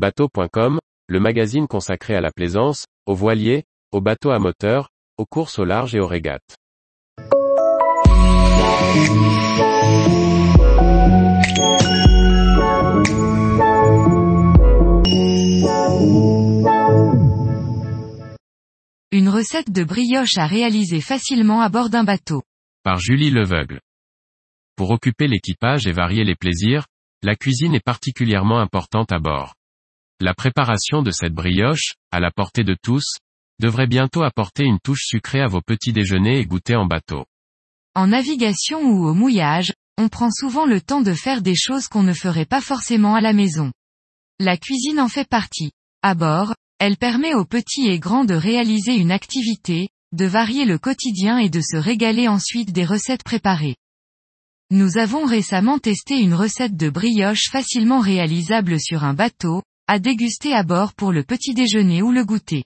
Bateau.com, le magazine consacré à la plaisance, aux voiliers, aux bateaux à moteur, aux courses au large et aux régates. Une recette de brioche à réaliser facilement à bord d'un bateau. Par Julie Leveugle. Pour occuper l'équipage et varier les plaisirs, la cuisine est particulièrement importante à bord. La préparation de cette brioche, à la portée de tous, devrait bientôt apporter une touche sucrée à vos petits déjeuners et goûter en bateau. En navigation ou au mouillage, on prend souvent le temps de faire des choses qu'on ne ferait pas forcément à la maison. La cuisine en fait partie. À bord, elle permet aux petits et grands de réaliser une activité, de varier le quotidien et de se régaler ensuite des recettes préparées. Nous avons récemment testé une recette de brioche facilement réalisable sur un bateau, à déguster à bord pour le petit déjeuner ou le goûter.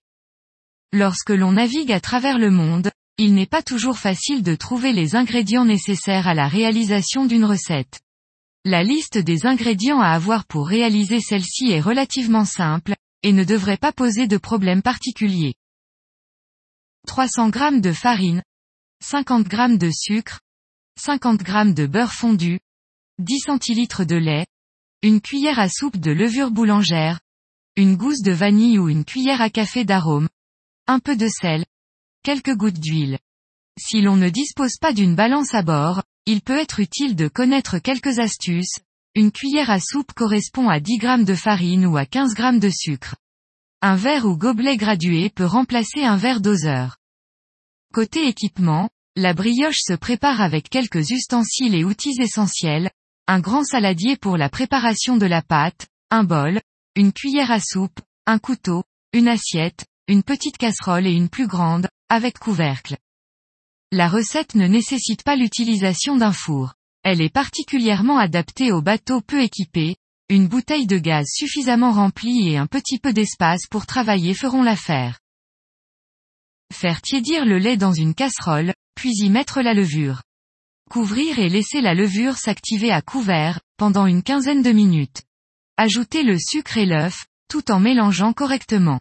Lorsque l'on navigue à travers le monde, il n'est pas toujours facile de trouver les ingrédients nécessaires à la réalisation d'une recette. La liste des ingrédients à avoir pour réaliser celle-ci est relativement simple, et ne devrait pas poser de problème particulier. 300 g de farine, 50 g de sucre, 50 g de beurre fondu, 10 cl de lait, une cuillère à soupe de levure boulangère, une gousse de vanille ou une cuillère à café d'arôme, un peu de sel, quelques gouttes d'huile. Si l'on ne dispose pas d'une balance à bord, il peut être utile de connaître quelques astuces, une cuillère à soupe correspond à 10 g de farine ou à 15 g de sucre. Un verre ou gobelet gradué peut remplacer un verre doseur. Côté équipement, la brioche se prépare avec quelques ustensiles et outils essentiels, un grand saladier pour la préparation de la pâte, un bol, une cuillère à soupe, un couteau, une assiette, une petite casserole et une plus grande, avec couvercle. La recette ne nécessite pas l'utilisation d'un four. Elle est particulièrement adaptée aux bateaux peu équipés, une bouteille de gaz suffisamment remplie et un petit peu d'espace pour travailler feront l'affaire. Faire tiédir le lait dans une casserole, puis y mettre la levure. Couvrir et laisser la levure s'activer à couvert, pendant une quinzaine de minutes. Ajouter le sucre et l'œuf, tout en mélangeant correctement.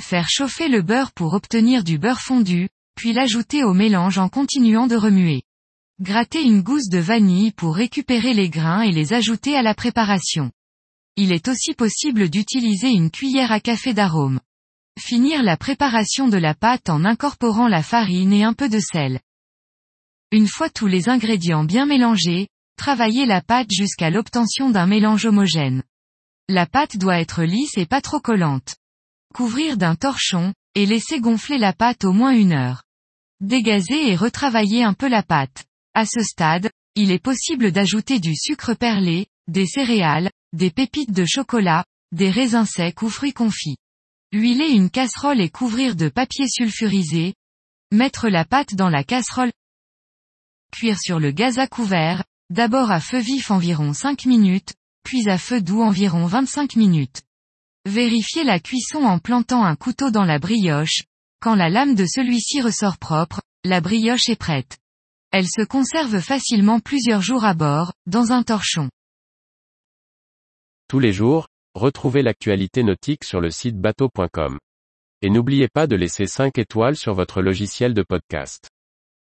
Faire chauffer le beurre pour obtenir du beurre fondu, puis l'ajouter au mélange en continuant de remuer. Gratter une gousse de vanille pour récupérer les grains et les ajouter à la préparation. Il est aussi possible d'utiliser une cuillère à café d'arôme. Finir la préparation de la pâte en incorporant la farine et un peu de sel. Une fois tous les ingrédients bien mélangés, travaillez la pâte jusqu'à l'obtention d'un mélange homogène. La pâte doit être lisse et pas trop collante. Couvrir d'un torchon, et laisser gonfler la pâte au moins une heure. Dégazer et retravailler un peu la pâte. À ce stade, il est possible d'ajouter du sucre perlé, des céréales, des pépites de chocolat, des raisins secs ou fruits confits. Huiler une casserole et couvrir de papier sulfurisé. Mettre la pâte dans la casserole. Cuire sur le gaz à couvert, d'abord à feu vif environ 5 minutes, puis à feu doux environ 25 minutes. Vérifiez la cuisson en plantant un couteau dans la brioche. Quand la lame de celui-ci ressort propre, la brioche est prête. Elle se conserve facilement plusieurs jours à bord, dans un torchon. Tous les jours, retrouvez l'actualité nautique sur le site bateau.com. Et n'oubliez pas de laisser 5 étoiles sur votre logiciel de podcast.